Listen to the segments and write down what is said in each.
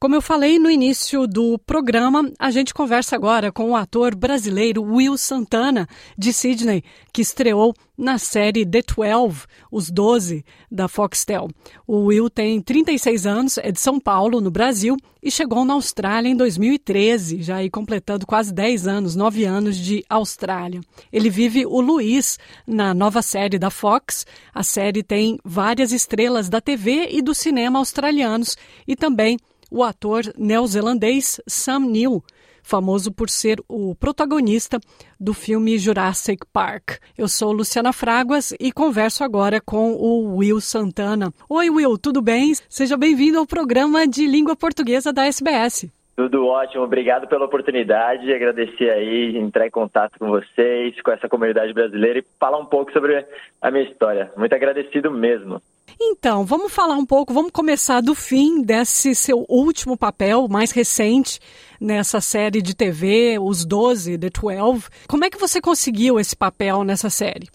Como eu falei no início do programa, a gente conversa agora com o ator brasileiro Will Santana, de Sydney, que estreou na série The 12, Os 12, da Foxtel. O Will tem 36 anos, é de São Paulo, no Brasil, e chegou na Austrália em 2013, já aí completando quase 10 anos, 9 anos de Austrália. Ele vive o Luiz na nova série da Fox. A série tem várias estrelas da TV e do cinema australianos e também o ator neozelandês Sam Neill, famoso por ser o protagonista do filme Jurassic Park. Eu sou Luciana Fraguas e converso agora com o Will Santana. Oi, Will, tudo bem? Seja bem-vindo ao programa de língua portuguesa da SBS. Tudo ótimo, obrigado pela oportunidade, agradecer aí, entrar em contato com vocês, com essa comunidade brasileira e falar um pouco sobre a minha história. Muito agradecido mesmo. Então, vamos falar um pouco, vamos começar do fim desse seu último papel, mais recente, nessa série de TV, Os 12, The 12. Como é que você conseguiu esse papel nessa série?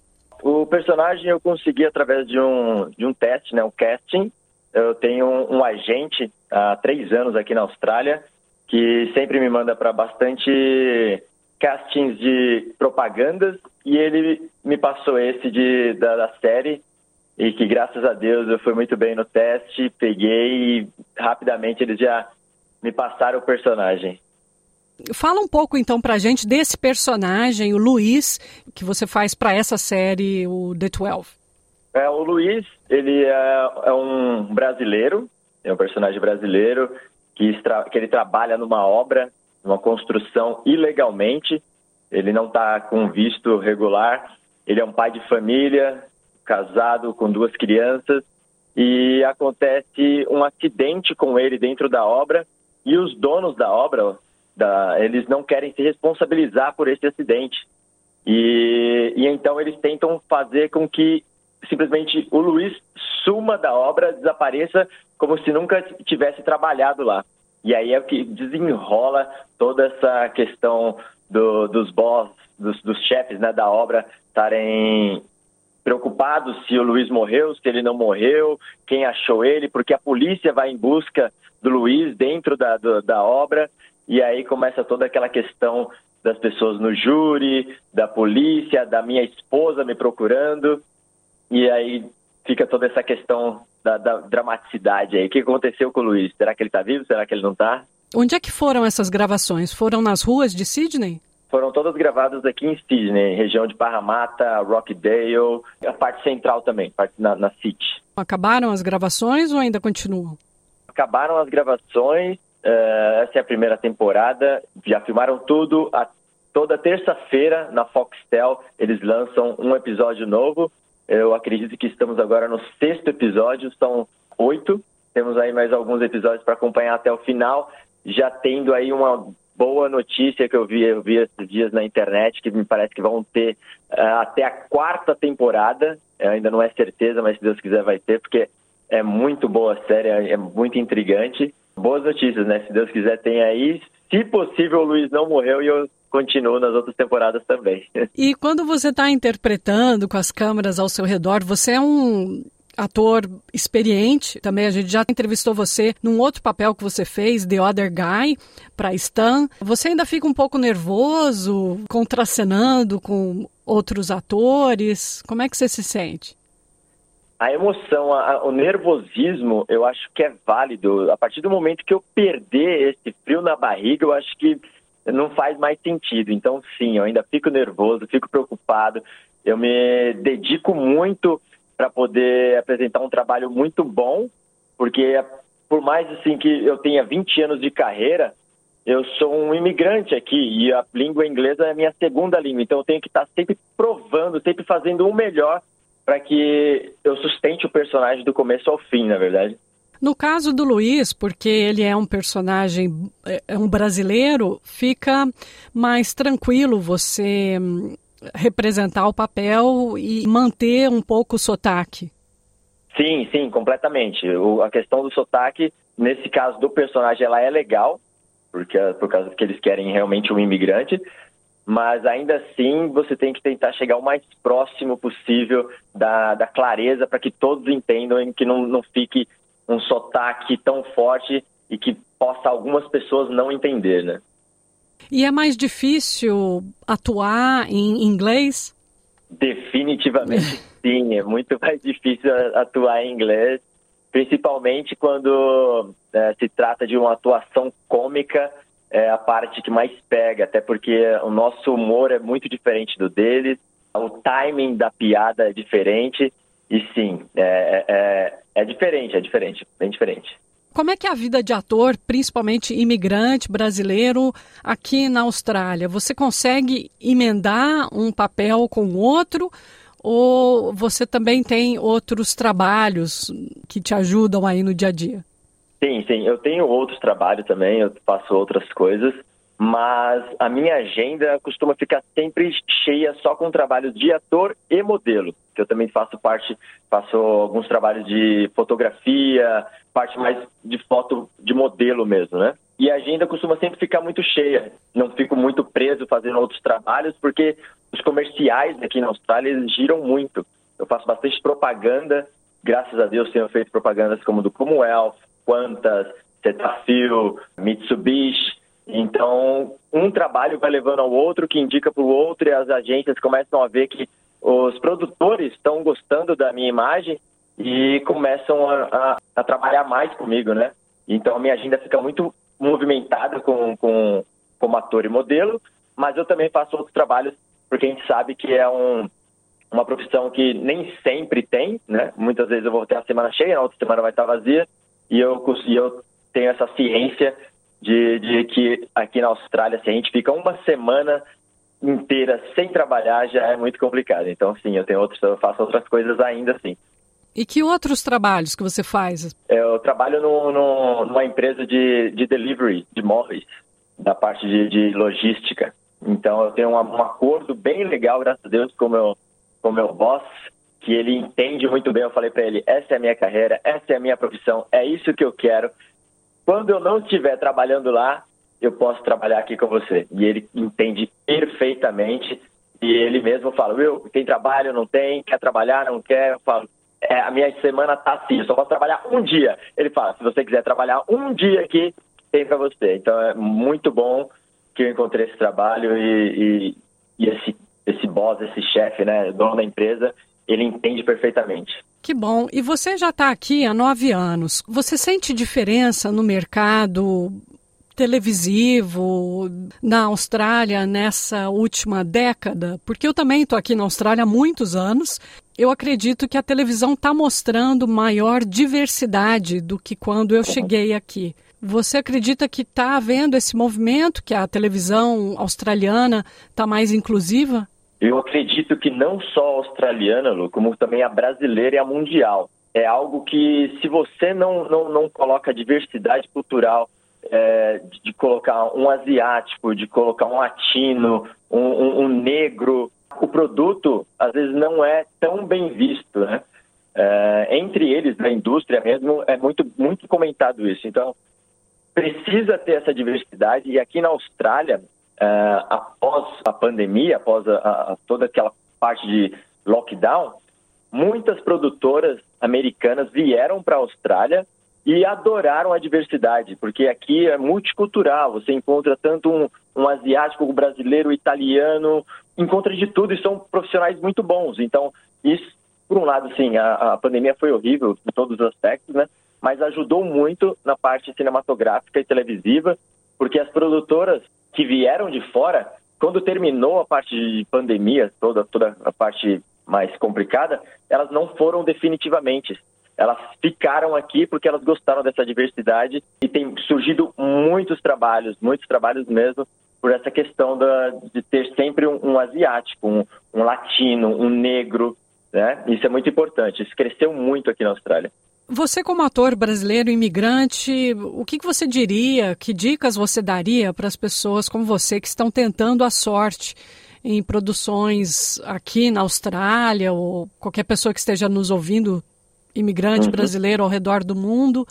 O personagem eu consegui através de um, de um teste, né, um casting. Eu tenho um, um agente há três anos aqui na Austrália que sempre me manda para bastante castings de propagandas e ele me passou esse de, da, da, série e que graças a Deus eu fui muito bem no teste, peguei e rapidamente eles já me passaram o personagem. Fala um pouco então pra gente desse personagem, o Luiz, que você faz para essa série, o The 12. É, o Luiz, ele é, é um brasileiro, é um personagem brasileiro que, que ele trabalha numa obra, numa construção ilegalmente, ele não está com visto regular, ele é um pai de família, casado com duas crianças, e acontece um acidente com ele dentro da obra, e os donos da obra, da, eles não querem se responsabilizar por esse acidente. E, e então eles tentam fazer com que simplesmente o Luiz suma da obra, desapareça como se nunca tivesse trabalhado lá. E aí é o que desenrola toda essa questão do, dos boss, dos, dos chefes né, da obra estarem preocupados se o Luiz morreu, se ele não morreu, quem achou ele, porque a polícia vai em busca do Luiz dentro da, do, da obra, e aí começa toda aquela questão das pessoas no júri, da polícia, da minha esposa me procurando, e aí fica toda essa questão da, da dramaticidade aí. O que aconteceu com o Luiz? Será que ele está vivo? Será que ele não está? Onde é que foram essas gravações? Foram nas ruas de Sydney? Foram todas gravadas aqui em Sydney, região de Parramatta, Rockdale, a parte central também, parte na, na City. Acabaram as gravações ou ainda continuam? Acabaram as gravações, uh, essa é a primeira temporada, já filmaram tudo. A, toda terça-feira na Foxtel eles lançam um episódio novo eu acredito que estamos agora no sexto episódio, são oito. Temos aí mais alguns episódios para acompanhar até o final. Já tendo aí uma boa notícia que eu vi, eu vi esses dias na internet, que me parece que vão ter uh, até a quarta temporada. Ainda não é certeza, mas se Deus quiser vai ter, porque é muito boa a série, é muito intrigante. Boas notícias, né? Se Deus quiser, tem aí. Se possível, o Luiz não morreu e eu continuo nas outras temporadas também. E quando você está interpretando com as câmeras ao seu redor, você é um ator experiente. Também a gente já entrevistou você num outro papel que você fez, The Other Guy, para Stan. Você ainda fica um pouco nervoso, contracenando com outros atores? Como é que você se sente? A emoção, a, o nervosismo, eu acho que é válido. A partir do momento que eu perder esse frio na barriga, eu acho que não faz mais sentido. Então, sim, eu ainda fico nervoso, fico preocupado. Eu me dedico muito para poder apresentar um trabalho muito bom, porque por mais assim que eu tenha 20 anos de carreira, eu sou um imigrante aqui e a língua inglesa é a minha segunda língua, então eu tenho que estar sempre provando, sempre fazendo o melhor para que eu sustente o personagem do começo ao fim, na verdade. No caso do Luiz, porque ele é um personagem, é um brasileiro, fica mais tranquilo você hum, representar o papel e manter um pouco o sotaque. Sim, sim, completamente. O, a questão do sotaque, nesse caso do personagem, ela é legal, porque por causa que eles querem realmente um imigrante. mas ainda assim você tem que tentar chegar o mais próximo possível da, da clareza para que todos entendam e que não, não fique um sotaque tão forte e que possa algumas pessoas não entender, né? E é mais difícil atuar em inglês? Definitivamente sim, é muito mais difícil atuar em inglês, principalmente quando é, se trata de uma atuação cômica é a parte que mais pega, até porque o nosso humor é muito diferente do deles, o timing da piada é diferente, e sim, é, é, é diferente, é diferente, bem diferente. Como é que é a vida de ator, principalmente imigrante brasileiro, aqui na Austrália? Você consegue emendar um papel com outro? Ou você também tem outros trabalhos que te ajudam aí no dia a dia? Sim, sim. Eu tenho outros trabalhos também, eu faço outras coisas, mas a minha agenda costuma ficar sempre cheia só com trabalhos de ator e modelo, que eu também faço parte, faço alguns trabalhos de fotografia, parte mais de foto de modelo mesmo, né? E a agenda costuma sempre ficar muito cheia. Não fico muito preso fazendo outros trabalhos, porque os comerciais aqui na Austrália eles giram muito. Eu faço bastante propaganda, graças a Deus tenho feito propagandas como do Commonwealth, Quantas, Cetaphil, Mitsubishi. Então, um trabalho vai levando ao outro, que indica para o outro, e as agências começam a ver que os produtores estão gostando da minha imagem e começam a, a, a trabalhar mais comigo, né? Então, a minha agenda fica muito movimentada com, com, como ator e modelo, mas eu também faço outros trabalhos, porque a gente sabe que é um, uma profissão que nem sempre tem, né? Muitas vezes eu vou ter a semana cheia, na outra semana vai estar vazia, e eu, e eu tenho essa ciência de, de que aqui na Austrália, se a gente fica uma semana inteira sem trabalhar, já é muito complicado. Então, sim, eu tenho outros, eu faço outras coisas ainda assim. E que outros trabalhos que você faz? Eu trabalho no, no, numa empresa de, de delivery de móveis, da parte de, de logística. Então, eu tenho um, um acordo bem legal, graças a Deus, com meu, o meu boss, que ele entende muito bem. Eu falei para ele: essa é a minha carreira, essa é a minha profissão, é isso que eu quero. Quando eu não estiver trabalhando lá, eu posso trabalhar aqui com você. E ele entende perfeitamente. E ele mesmo fala: Will, tem trabalho, não tem? Quer trabalhar, não quer? Eu falo: é, a minha semana tá assim, eu só posso trabalhar um dia. Ele fala: se você quiser trabalhar um dia aqui, tem para você. Então é muito bom que eu encontrei esse trabalho e, e, e esse, esse boss, esse chefe, né, dono da empresa, ele entende perfeitamente. Que bom. E você já está aqui há nove anos. Você sente diferença no mercado televisivo na Austrália nessa última década? Porque eu também estou aqui na Austrália há muitos anos. Eu acredito que a televisão está mostrando maior diversidade do que quando eu cheguei aqui. Você acredita que está havendo esse movimento, que a televisão australiana está mais inclusiva? Eu acredito que não só a australiana, Lu, como também a brasileira e a mundial. É algo que, se você não, não, não coloca diversidade cultural, é, de colocar um asiático, de colocar um latino, um, um, um, negro, o produto às vezes não é tão bem visto, né? É, entre eles, na indústria mesmo, é muito, muito comentado isso. Então, precisa ter essa diversidade e aqui na Austrália uh, após a pandemia, após a, a, toda aquela parte de lockdown, muitas produtoras americanas vieram para a Austrália e adoraram a diversidade, porque aqui é multicultural, você encontra tanto um, um asiático, um brasileiro, um italiano, encontra de tudo e são profissionais muito bons. Então, isso, por um lado, sim, a, a pandemia foi horrível em todos os aspectos, né? Mas ajudou muito na parte cinematográfica e televisiva, porque as produtoras que vieram de fora, quando terminou a parte de pandemia, toda, toda a parte mais complicada, elas não foram definitivamente. Elas ficaram aqui porque elas gostaram dessa diversidade e tem surgido muitos trabalhos, muitos trabalhos mesmo, por essa questão da, de ter sempre um, um asiático, um, um latino, um negro, né? Isso é muito importante. Isso cresceu muito aqui na Austrália. Você, como ator brasileiro imigrante, o que, que você diria, que dicas você daria para as pessoas como você que estão tentando a sorte em produções aqui na Austrália ou qualquer pessoa que esteja nos ouvindo, imigrante uhum. brasileiro ao redor do mundo?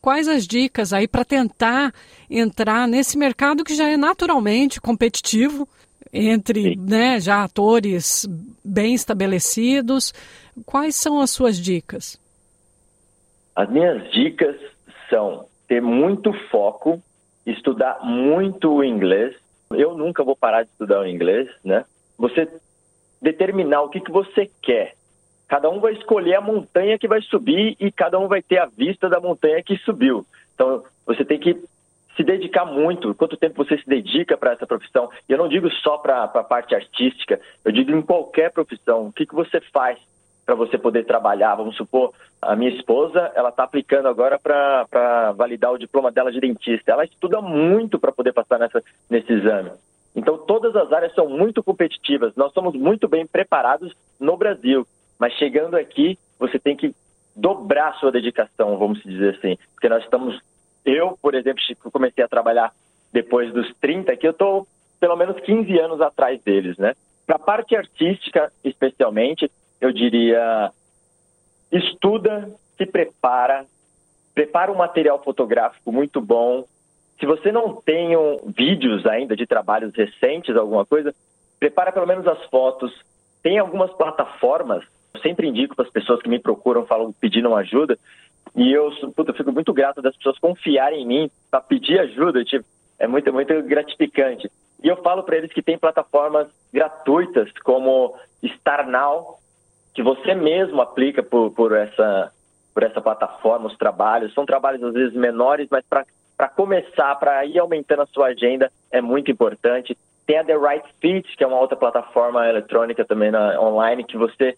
Quais as dicas aí para tentar entrar nesse mercado que já é naturalmente competitivo? entre né, já atores bem estabelecidos. Quais são as suas dicas? As minhas dicas são ter muito foco, estudar muito o inglês. Eu nunca vou parar de estudar o inglês, né? Você determinar o que, que você quer. Cada um vai escolher a montanha que vai subir e cada um vai ter a vista da montanha que subiu. Então, você tem que se dedicar muito. Quanto tempo você se dedica para essa profissão? E eu não digo só para a parte artística, eu digo em qualquer profissão. O que, que você faz para você poder trabalhar. Vamos supor, a minha esposa, ela está aplicando agora para validar o diploma dela de dentista. Ela estuda muito para poder passar nessa, nesse exame. Então, todas as áreas são muito competitivas. Nós somos muito bem preparados no Brasil, mas chegando aqui, você tem que dobrar sua dedicação, vamos dizer assim. Porque nós estamos. Eu, por exemplo, comecei a trabalhar depois dos 30, que eu estou pelo menos 15 anos atrás deles, né? Para a parte artística, especialmente, eu diria, estuda, se prepara, prepara um material fotográfico muito bom. Se você não tem um, vídeos ainda de trabalhos recentes, alguma coisa, prepara pelo menos as fotos. Tem algumas plataformas, eu sempre indico para as pessoas que me procuram, falam pedindo ajuda, e eu, puta, fico muito grato das pessoas confiarem em mim para pedir ajuda, tipo, é muito, muito gratificante. E eu falo para eles que tem plataformas gratuitas como StarNow, que você mesmo aplica por, por, essa, por essa plataforma, os trabalhos. São trabalhos às vezes menores, mas para começar, para ir aumentando a sua agenda, é muito importante. Tem a The Right Fit, que é uma outra plataforma eletrônica também na, online, que você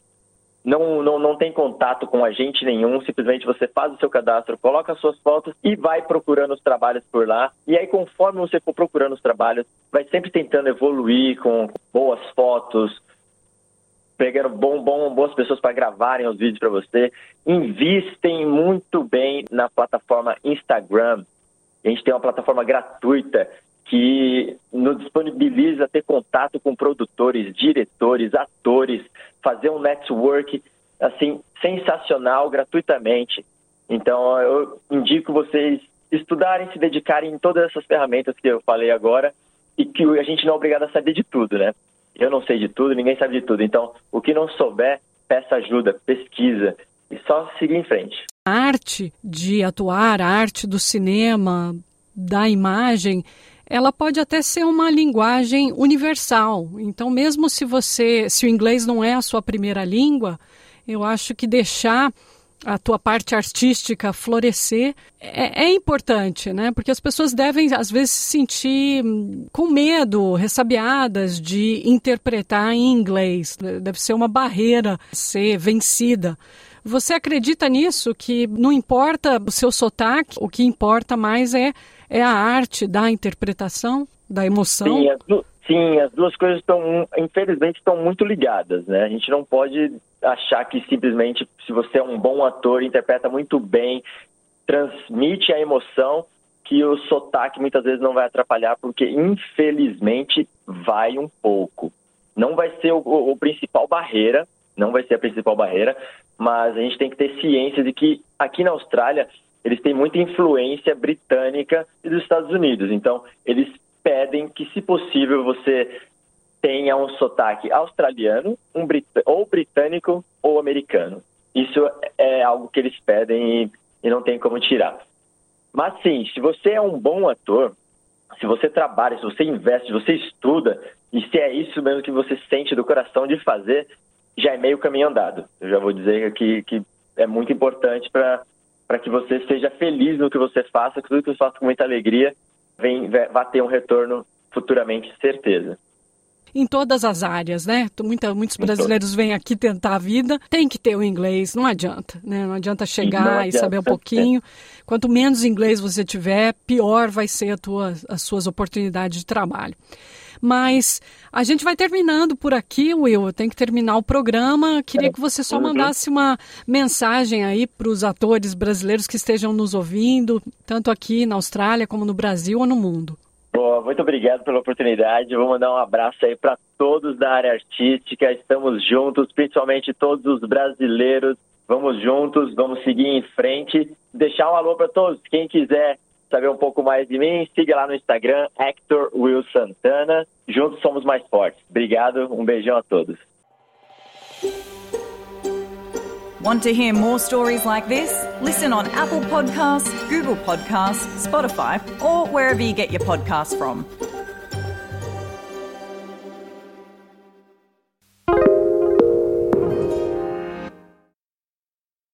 não, não, não tem contato com agente nenhum, simplesmente você faz o seu cadastro, coloca as suas fotos e vai procurando os trabalhos por lá. E aí, conforme você for procurando os trabalhos, vai sempre tentando evoluir com boas fotos, pegando bom, bom, boas pessoas para gravarem os vídeos para você. Investem muito bem na plataforma Instagram. A gente tem uma plataforma gratuita que nos disponibiliza ter contato com produtores, diretores, atores, fazer um network assim sensacional gratuitamente. Então eu indico vocês estudarem, se dedicarem em todas essas ferramentas que eu falei agora e que a gente não é obrigado a saber de tudo, né? Eu não sei de tudo, ninguém sabe de tudo. Então, o que não souber, peça ajuda, pesquisa e só seguir em frente. A arte de atuar, a arte do cinema, da imagem, ela pode até ser uma linguagem universal. Então, mesmo se você, se o inglês não é a sua primeira língua, eu acho que deixar a tua parte artística florescer é, é, importante, né? Porque as pessoas devem, às vezes, se sentir hum, com medo, ressabiadas de interpretar em inglês. Deve ser uma barreira ser vencida. Você acredita nisso? Que não importa o seu sotaque, o que importa mais é, é a arte da interpretação, da emoção? Sim, as, sim, as duas coisas estão, infelizmente, estão muito ligadas, né? A gente não pode achar que simplesmente se você é um bom ator, interpreta muito bem, transmite a emoção, que o sotaque muitas vezes não vai atrapalhar, porque infelizmente vai um pouco. Não vai ser o, o, principal barreira, não vai ser a principal barreira, mas a gente tem que ter ciência de que aqui na Austrália eles têm muita influência britânica e dos Estados Unidos. Então, eles pedem que, se possível, você tenha um sotaque australiano, um brit ou britânico ou americano. Isso é algo que eles pedem e, e não tem como tirar. Mas sim, se você é um bom ator, se você trabalha, se você investe, se você estuda, e se é isso mesmo que você sente do coração de fazer, já é meio caminho andado. Eu já vou dizer que, que é muito importante para que você seja feliz no que você faça, que tudo que você faça com muita alegria vem, vai ter um retorno futuramente, certeza em todas as áreas, né? Muita, muitos brasileiros vêm aqui tentar a vida, tem que ter o inglês, não adianta, né? Não adianta chegar não adianta. e saber um pouquinho. Quanto menos inglês você tiver, pior vai ser a tua, as suas oportunidades de trabalho. Mas a gente vai terminando por aqui, Will. Eu tenho que terminar o programa. Queria que você só mandasse uma mensagem aí para os atores brasileiros que estejam nos ouvindo, tanto aqui na Austrália como no Brasil ou no mundo. Boa, muito obrigado pela oportunidade. vou mandar um abraço aí para todos da área artística. Estamos juntos, principalmente todos os brasileiros. Vamos juntos, vamos seguir em frente. Deixar um alô para todos. Quem quiser saber um pouco mais de mim, siga lá no Instagram, Hector Will Santana. Juntos somos mais fortes. Obrigado, um beijão a todos. Want to hear more stories like this? Listen on Apple Podcasts, Google Podcasts, Spotify, or wherever you get your podcasts from.